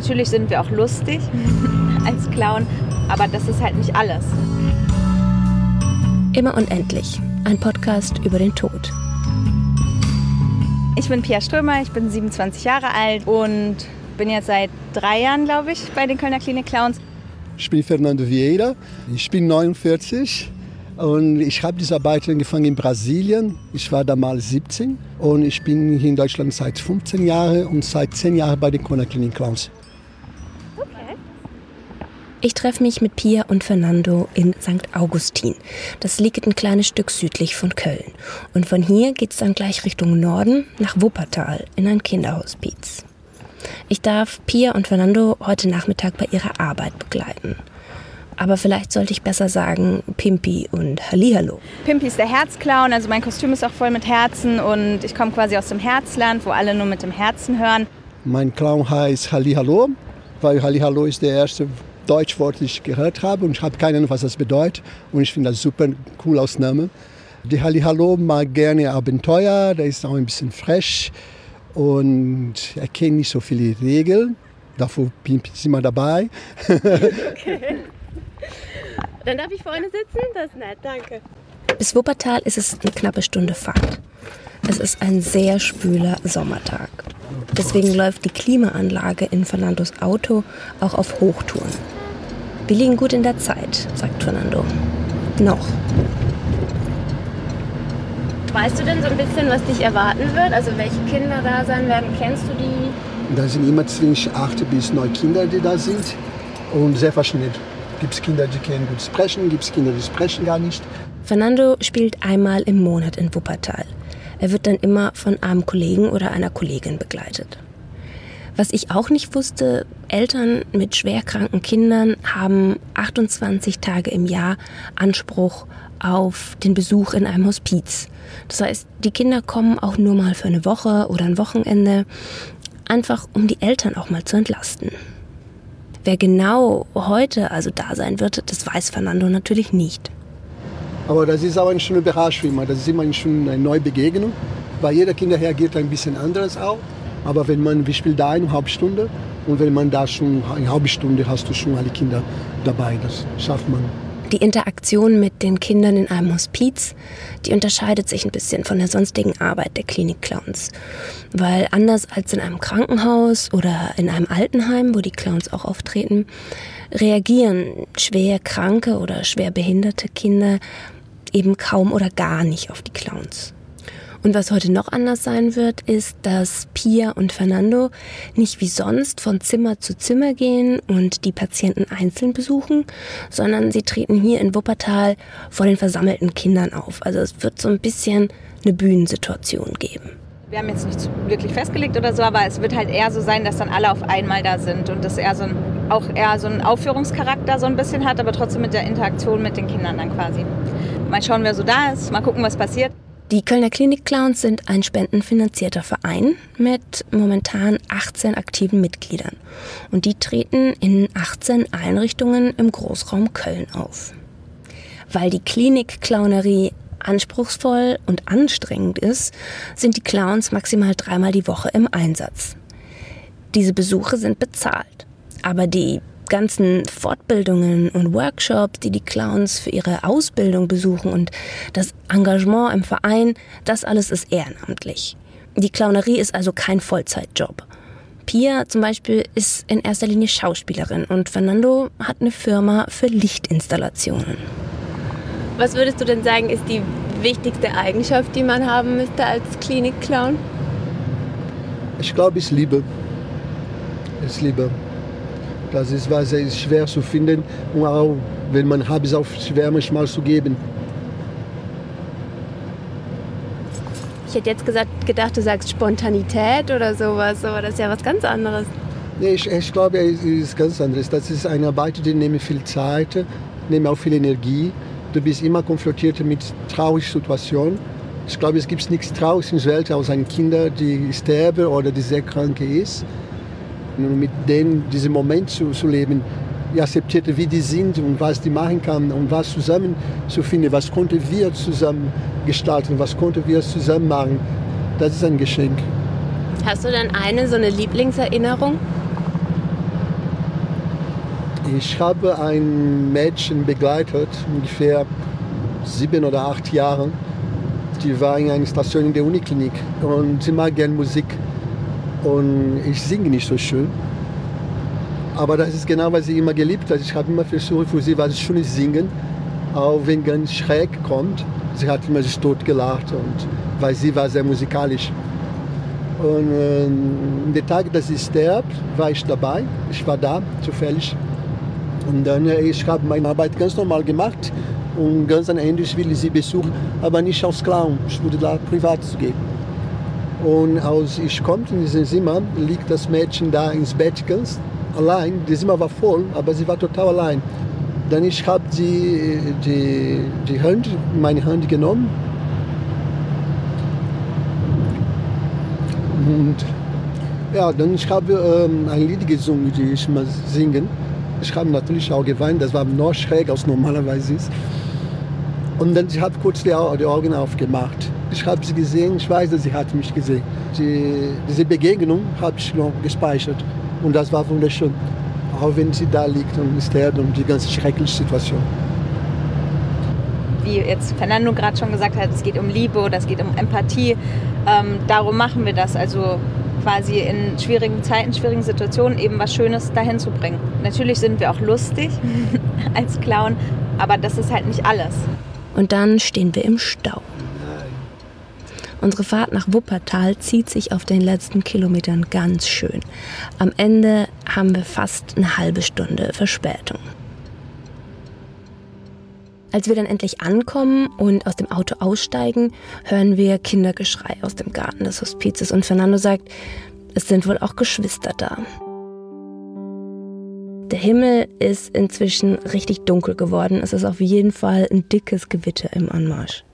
Natürlich sind wir auch lustig als Clown, aber das ist halt nicht alles. Immer und endlich. Ein Podcast über den Tod. Ich bin Pia Strömer, ich bin 27 Jahre alt und bin jetzt seit drei Jahren, glaube ich, bei den Kölner Klinik Clowns. Ich bin Fernando Vieira, ich bin 49 und ich habe diese Arbeit angefangen in Brasilien. Ich war damals 17 und ich bin hier in Deutschland seit 15 Jahren und seit 10 Jahren bei den Kölner Klinik Clowns. Ich treffe mich mit Pia und Fernando in St. Augustin. Das liegt ein kleines Stück südlich von Köln. Und von hier geht es dann gleich Richtung Norden nach Wuppertal in ein Kinderhospiz. Ich darf Pia und Fernando heute Nachmittag bei ihrer Arbeit begleiten. Aber vielleicht sollte ich besser sagen Pimpi und Hallihallo. Pimpi ist der Herzclown, also mein Kostüm ist auch voll mit Herzen und ich komme quasi aus dem Herzland, wo alle nur mit dem Herzen hören. Mein Clown heißt Hallihallo, weil Hallihallo ist der erste Deutschwort, ich gehört habe und ich habe keine Ahnung, was das bedeutet und ich finde das super cool als Name. Die Hallihallo mag gerne Abenteuer, der ist auch ein bisschen frech und er kennt nicht so viele Regeln. Dafür bin ich immer dabei. okay. Dann darf ich vorne sitzen? Das ist nett, danke. Bis Wuppertal ist es eine knappe Stunde Fahrt. Es ist ein sehr spüler Sommertag. Deswegen läuft die Klimaanlage in Fernandos Auto auch auf Hochtouren. Wir liegen gut in der Zeit, sagt Fernando. Noch. Weißt du denn so ein bisschen, was dich erwarten wird? Also welche Kinder da sein werden? Kennst du die? Da sind immer zwischen acht bis neun Kinder, die da sind. Und sehr verschieden. Gibt es Kinder, die können gut sprechen, gibt es Kinder, die sprechen gar nicht. Fernando spielt einmal im Monat in Wuppertal. Er wird dann immer von einem Kollegen oder einer Kollegin begleitet. Was ich auch nicht wusste, Eltern mit schwerkranken Kindern haben 28 Tage im Jahr Anspruch auf den Besuch in einem Hospiz. Das heißt, die Kinder kommen auch nur mal für eine Woche oder ein Wochenende, einfach um die Eltern auch mal zu entlasten. Wer genau heute also da sein wird, das weiß Fernando natürlich nicht. Aber das ist auch eine Überraschung immer. Das ist immer eine, schöne, eine neue Begegnung. Weil jeder Kind reagiert ein bisschen anders auch. Aber wenn man, wir spielen da eine halbe Stunde und wenn man da schon eine halbe Stunde hast du schon alle Kinder dabei. Das schafft man. Die Interaktion mit den Kindern in einem Hospiz, die unterscheidet sich ein bisschen von der sonstigen Arbeit der Klinik-Clowns. Weil anders als in einem Krankenhaus oder in einem Altenheim, wo die Clowns auch auftreten, reagieren schwer kranke oder schwer behinderte Kinder eben kaum oder gar nicht auf die Clowns. Und was heute noch anders sein wird, ist, dass Pia und Fernando nicht wie sonst von Zimmer zu Zimmer gehen und die Patienten einzeln besuchen, sondern sie treten hier in Wuppertal vor den versammelten Kindern auf. Also es wird so ein bisschen eine Bühnensituation geben. Wir haben jetzt nicht wirklich festgelegt oder so, aber es wird halt eher so sein, dass dann alle auf einmal da sind und das eher so ein, auch eher so einen Aufführungscharakter so ein bisschen hat, aber trotzdem mit der Interaktion mit den Kindern dann quasi. Mal schauen, wer so da ist, mal gucken, was passiert. Die Kölner Klinik-Clowns sind ein spendenfinanzierter Verein mit momentan 18 aktiven Mitgliedern. Und die treten in 18 Einrichtungen im Großraum Köln auf. Weil die Klinik-Clownerie anspruchsvoll und anstrengend ist, sind die Clowns maximal dreimal die Woche im Einsatz. Diese Besuche sind bezahlt. Aber die ganzen Fortbildungen und Workshops, die die Clowns für ihre Ausbildung besuchen und das Engagement im Verein, das alles ist ehrenamtlich. Die Clownerie ist also kein Vollzeitjob. Pia zum Beispiel ist in erster Linie Schauspielerin und Fernando hat eine Firma für Lichtinstallationen. Was würdest du denn sagen, ist die wichtigste Eigenschaft, die man haben müsste als Klinikclown? Ich glaube, es ist Liebe. Es ist Liebe. Das ist was ist schwer zu finden und auch wenn man hat, ist auch schwer manchmal zu geben. Ich hätte jetzt gesagt, gedacht, du sagst Spontanität oder sowas, aber das ist ja was ganz anderes. Nee, ich, ich glaube, es ist ganz anderes. Das ist eine Arbeit, die nimmt viel Zeit, nimmt auch viel Energie. Du bist immer konfrontiert mit traurigen Situationen. Ich glaube, es gibt nichts Trauriges in der Welt als ein Kind, die sterben oder die sehr krank ist mit denen diesen Moment zu, zu leben, akzeptierte, wie die sind und was die machen kann und was zusammen zu finden, was konnten wir zusammen gestalten, was konnten wir zusammen machen, das ist ein Geschenk. Hast du denn eine so eine Lieblingserinnerung? Ich habe ein Mädchen begleitet, ungefähr sieben oder acht Jahre. Die war in einer Station in der Uniklinik und sie mag gerne Musik. Und ich singe nicht so schön. Aber das ist genau, was sie immer geliebt hat. Ich habe immer versucht, für sie was Schönes singen, auch wenn ganz schräg kommt. Sie hat immer sich tot gelacht, und, weil sie war sehr musikalisch. Und äh, der Tag, dass sie stirbt, war ich dabei. Ich war da, zufällig. Und dann, äh, ich habe meine Arbeit ganz normal gemacht. Und ganz am Ende ich will sie besuchen, aber nicht als Clown. Ich würde da privat gehen. Und als ich komme in dieses Zimmer, liegt das Mädchen da ins Bett ganz allein. Das Zimmer war voll, aber sie war total allein. Dann ich habe die, die, die Hand, meine Hand genommen und ja, dann ich habe ähm, ein Lied gesungen, die ich mal singen. Ich habe natürlich auch geweint, das war noch schräg als normalerweise ist. Und dann sie hat kurz die, die Augen aufgemacht. Ich habe sie gesehen, ich weiß, dass sie hat mich gesehen. Die, diese Begegnung habe ich noch gespeichert und das war wunderschön. Auch wenn sie da liegt und ist und die ganze schreckliche Situation. Wie jetzt Fernando gerade schon gesagt hat, es geht um Liebe oder es geht um Empathie. Ähm, darum machen wir das. Also quasi in schwierigen Zeiten, schwierigen Situationen eben was Schönes dahin zu bringen. Natürlich sind wir auch lustig als Clown, aber das ist halt nicht alles. Und dann stehen wir im Stau. Unsere Fahrt nach Wuppertal zieht sich auf den letzten Kilometern ganz schön. Am Ende haben wir fast eine halbe Stunde Verspätung. Als wir dann endlich ankommen und aus dem Auto aussteigen, hören wir Kindergeschrei aus dem Garten des Hospizes und Fernando sagt, es sind wohl auch Geschwister da. Der Himmel ist inzwischen richtig dunkel geworden. Es ist auf jeden Fall ein dickes Gewitter im Anmarsch.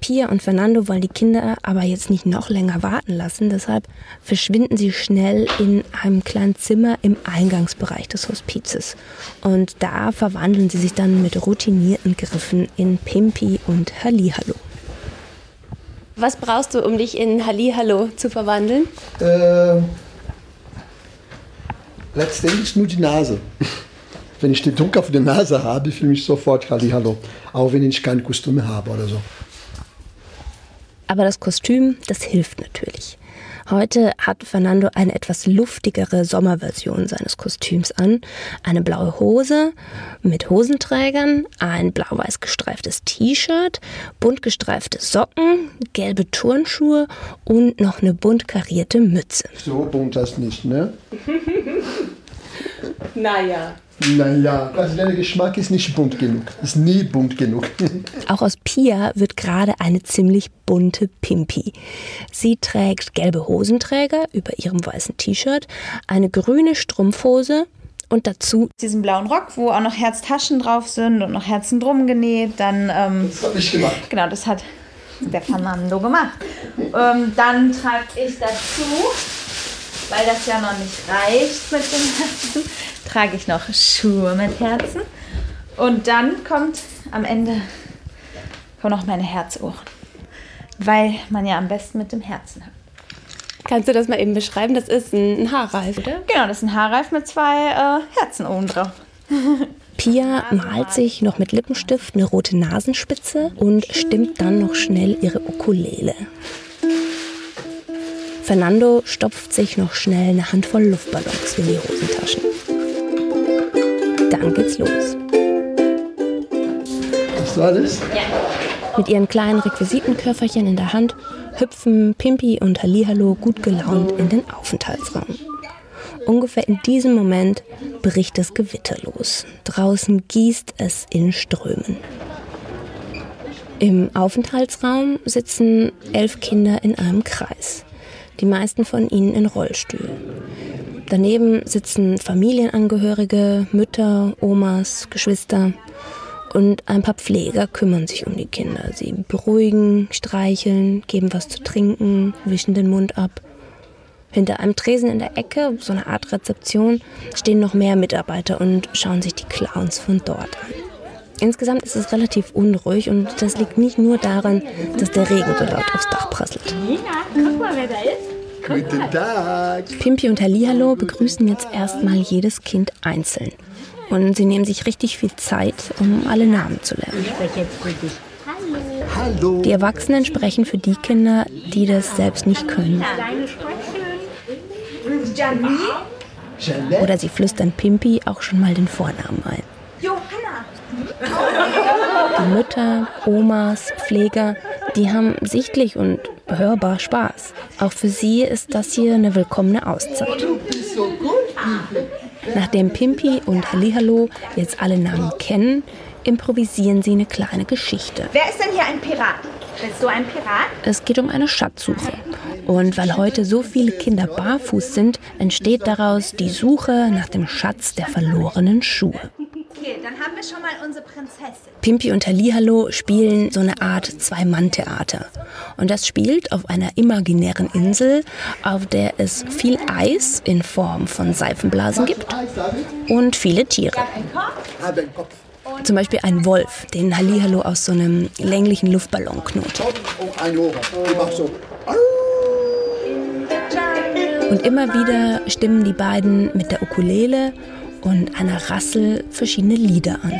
Pia und Fernando wollen die Kinder aber jetzt nicht noch länger warten lassen. Deshalb verschwinden sie schnell in einem kleinen Zimmer im Eingangsbereich des Hospizes. Und da verwandeln sie sich dann mit routinierten Griffen in Pimpi und Hallihallo. Was brauchst du, um dich in Hallihallo zu verwandeln? Äh, letztendlich nur die Nase. Wenn ich den Druck auf der Nase habe, fühle ich mich sofort Hallihallo. Auch wenn ich keine Kostüme habe oder so. Aber das Kostüm, das hilft natürlich. Heute hat Fernando eine etwas luftigere Sommerversion seines Kostüms an. Eine blaue Hose mit Hosenträgern, ein blau-weiß gestreiftes T-Shirt, bunt gestreifte Socken, gelbe Turnschuhe und noch eine bunt karierte Mütze. So bunt das nicht, ne? naja. Naja, also dein Geschmack ist nicht bunt genug. Ist nie bunt genug. Auch aus Pia wird gerade eine ziemlich bunte Pimpi. Sie trägt gelbe Hosenträger über ihrem weißen T-Shirt, eine grüne Strumpfhose und dazu diesen blauen Rock, wo auch noch Herztaschen drauf sind und noch Herzen drum genäht. Dann, ähm, das habe ich gemacht. Genau, das hat der Fernando gemacht. Ähm, dann trage ich dazu, weil das ja noch nicht reicht mit dem Herzen, trage ich noch Schuhe mit Herzen. Und dann kommt am Ende kommen noch meine Herzohren. Weil man ja am besten mit dem Herzen hat. Kannst du das mal eben beschreiben? Das ist ein Haarreif, oder? Genau, das ist ein Haarreif mit zwei äh, Herzen oben drauf. Pia malt sich noch mit Lippenstift eine rote Nasenspitze und stimmt dann noch schnell ihre Ukulele. Fernando stopft sich noch schnell eine Handvoll Luftballons in die Hosentaschen. Dann geht's los. Ist das alles? Ja. Mit ihren kleinen Requisitenköfferchen in der Hand hüpfen Pimpi und Hallihallo gut gelaunt in den Aufenthaltsraum. Ungefähr in diesem Moment bricht das Gewitter los. Draußen gießt es in Strömen. Im Aufenthaltsraum sitzen elf Kinder in einem Kreis. Die meisten von ihnen in Rollstühlen. Daneben sitzen Familienangehörige, Mütter, Omas, Geschwister und ein paar Pfleger kümmern sich um die Kinder. Sie beruhigen, streicheln, geben was zu trinken, wischen den Mund ab. Hinter einem Tresen in der Ecke, so eine Art Rezeption, stehen noch mehr Mitarbeiter und schauen sich die Clowns von dort an. Insgesamt ist es relativ unruhig und das liegt nicht nur daran, dass der Regen so laut aufs Dach prasselt. Nina, guck mal, wer da ist. Guten Tag. Pimpi und Hallihallo begrüßen jetzt erstmal jedes Kind einzeln. und sie nehmen sich richtig viel Zeit, um alle Namen zu lernen. Hallo. Die Erwachsenen sprechen für die Kinder, die das selbst nicht können. Oder sie flüstern Pimpi auch schon mal den Vornamen ein. Die Mütter, Omas, Pfleger, die haben sichtlich und hörbar Spaß. Auch für sie ist das hier eine willkommene Auszeit. Nachdem Pimpi und Hallihallo jetzt alle Namen kennen, improvisieren sie eine kleine Geschichte. Wer ist denn hier ein Pirat? Bist du ein Pirat? Es geht um eine Schatzsuche. Und weil heute so viele Kinder barfuß sind, entsteht daraus die Suche nach dem Schatz der verlorenen Schuhe. Okay, dann haben wir schon mal unsere Prinzessin. Pimpi und Hallihallo spielen so eine Art Zwei-Mann-Theater. Und das spielt auf einer imaginären Insel, auf der es viel Eis in Form von Seifenblasen gibt und viele Tiere. Zum Beispiel ein Wolf, den Hallihallo aus so einem länglichen Luftballon knotet. Oh. Und immer wieder stimmen die beiden mit der Ukulele und einer Rassel verschiedene Lieder an.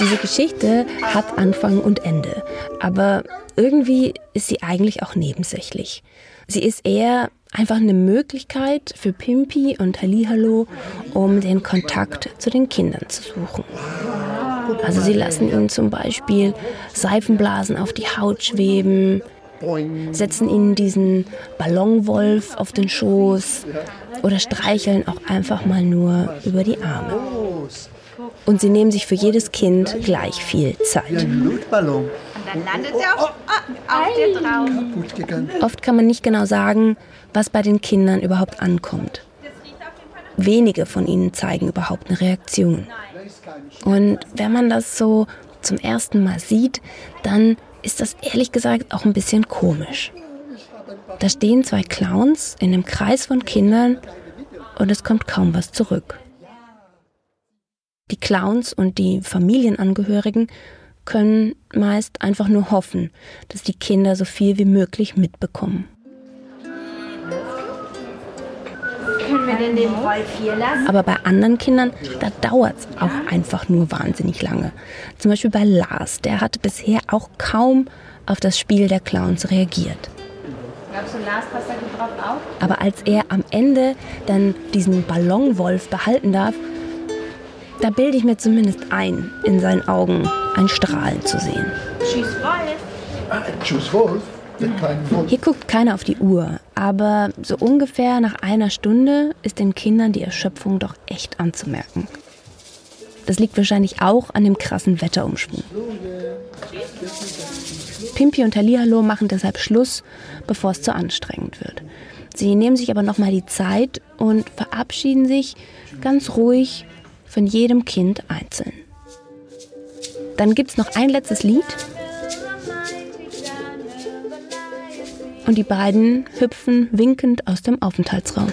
Diese Geschichte hat Anfang und Ende, aber irgendwie ist sie eigentlich auch nebensächlich. Sie ist eher einfach eine Möglichkeit für Pimpi und Hallihallo, um den Kontakt zu den Kindern zu suchen. Also sie lassen ihnen zum Beispiel Seifenblasen auf die Haut schweben, setzen ihnen diesen Ballonwolf auf den Schoß oder streicheln auch einfach mal nur über die Arme. Und sie nehmen sich für jedes Kind gleich viel Zeit. Luftballon. Und dann landet er auf, ah, auf dir drauf. Oft kann man nicht genau sagen, was bei den Kindern überhaupt ankommt. Wenige von ihnen zeigen überhaupt eine Reaktion. Und wenn man das so zum ersten Mal sieht, dann ist das ehrlich gesagt auch ein bisschen komisch. Da stehen zwei Clowns in einem Kreis von Kindern und es kommt kaum was zurück. Die Clowns und die Familienangehörigen können meist einfach nur hoffen, dass die Kinder so viel wie möglich mitbekommen. Können wir denn den Wolf hier lassen? Aber bei anderen Kindern, da dauert es auch einfach nur wahnsinnig lange. Zum Beispiel bei Lars, der hat bisher auch kaum auf das Spiel der Clowns reagiert. Glaubst du, Lars passt da gut drauf auf? Aber als er am Ende dann diesen Ballonwolf behalten darf, da bilde ich mir zumindest ein, in seinen Augen ein Strahlen zu sehen. Tschüss, Wolf. Ah, Tschüss, Wolf. Hier guckt keiner auf die Uhr, aber so ungefähr nach einer Stunde ist den Kindern die Erschöpfung doch echt anzumerken. Das liegt wahrscheinlich auch an dem krassen Wetterumschwung. Pimpi und Hallihallo machen deshalb Schluss, bevor es zu anstrengend wird. Sie nehmen sich aber nochmal die Zeit und verabschieden sich ganz ruhig von jedem Kind einzeln. Dann gibt es noch ein letztes Lied und die beiden hüpfen winkend aus dem Aufenthaltsraum.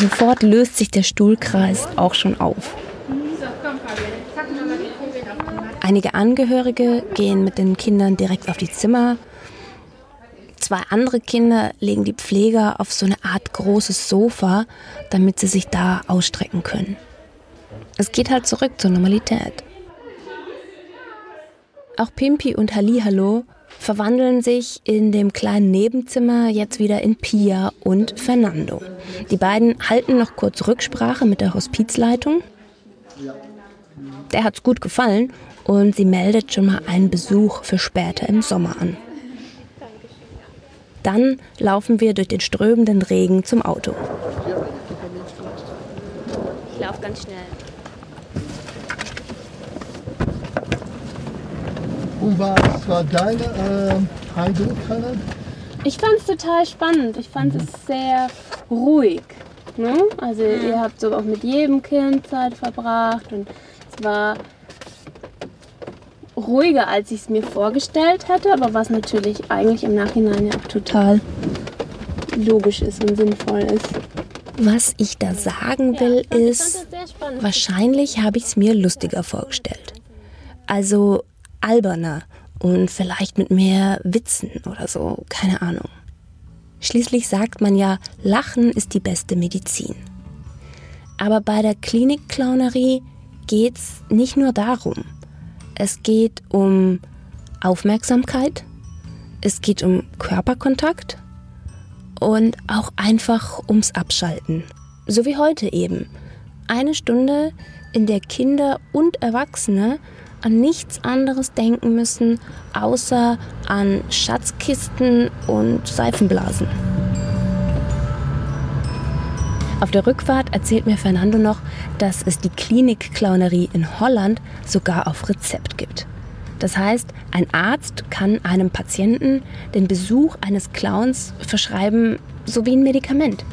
Sofort löst sich der Stuhlkreis auch schon auf. Einige Angehörige gehen mit den Kindern direkt auf die Zimmer. Zwei andere Kinder legen die Pfleger auf so eine Art großes Sofa, damit sie sich da ausstrecken können. Es geht halt zurück zur Normalität. Auch Pimpi und Hallihallo verwandeln sich in dem kleinen Nebenzimmer jetzt wieder in Pia und Fernando. Die beiden halten noch kurz Rücksprache mit der Hospizleitung. Der hat's gut gefallen und sie meldet schon mal einen Besuch für später im Sommer an. Dann laufen wir durch den strömenden Regen zum Auto. Ich laufe ganz schnell. Und was war deine äh, Eindruck, Hannah? Ich fand es total spannend. Ich fand es sehr ruhig. Ne? Also ihr habt so auch mit jedem Kind Zeit verbracht und es war ruhiger, als ich es mir vorgestellt hätte, aber was natürlich eigentlich im Nachhinein ja auch total logisch ist und sinnvoll ist. Was ich da sagen will, ich ist, fand das sehr spannend. wahrscheinlich habe ich es mir lustiger vorgestellt. Also alberner und vielleicht mit mehr Witzen oder so, keine Ahnung. Schließlich sagt man ja, Lachen ist die beste Medizin. Aber bei der Klinikclownerie geht es nicht nur darum. Es geht um Aufmerksamkeit, es geht um Körperkontakt und auch einfach ums Abschalten. So wie heute eben. Eine Stunde, in der Kinder und Erwachsene an nichts anderes denken müssen, außer an Schatzkisten und Seifenblasen. Auf der Rückfahrt erzählt mir Fernando noch, dass es die Klinikclownerie in Holland sogar auf Rezept gibt. Das heißt, ein Arzt kann einem Patienten den Besuch eines Clowns verschreiben, so wie ein Medikament.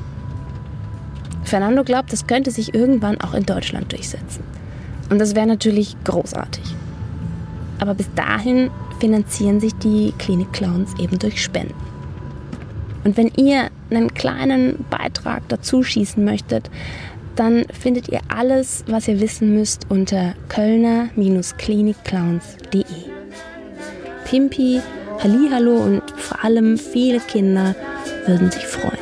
Fernando glaubt, das könnte sich irgendwann auch in Deutschland durchsetzen. Und das wäre natürlich großartig. Aber bis dahin finanzieren sich die Klinik-Clowns eben durch Spenden. Und wenn ihr einen kleinen Beitrag dazu schießen möchtet, dann findet ihr alles, was ihr wissen müsst unter kölner-klinikclowns.de. Pimpi, Hallihallo und vor allem viele Kinder würden sich freuen.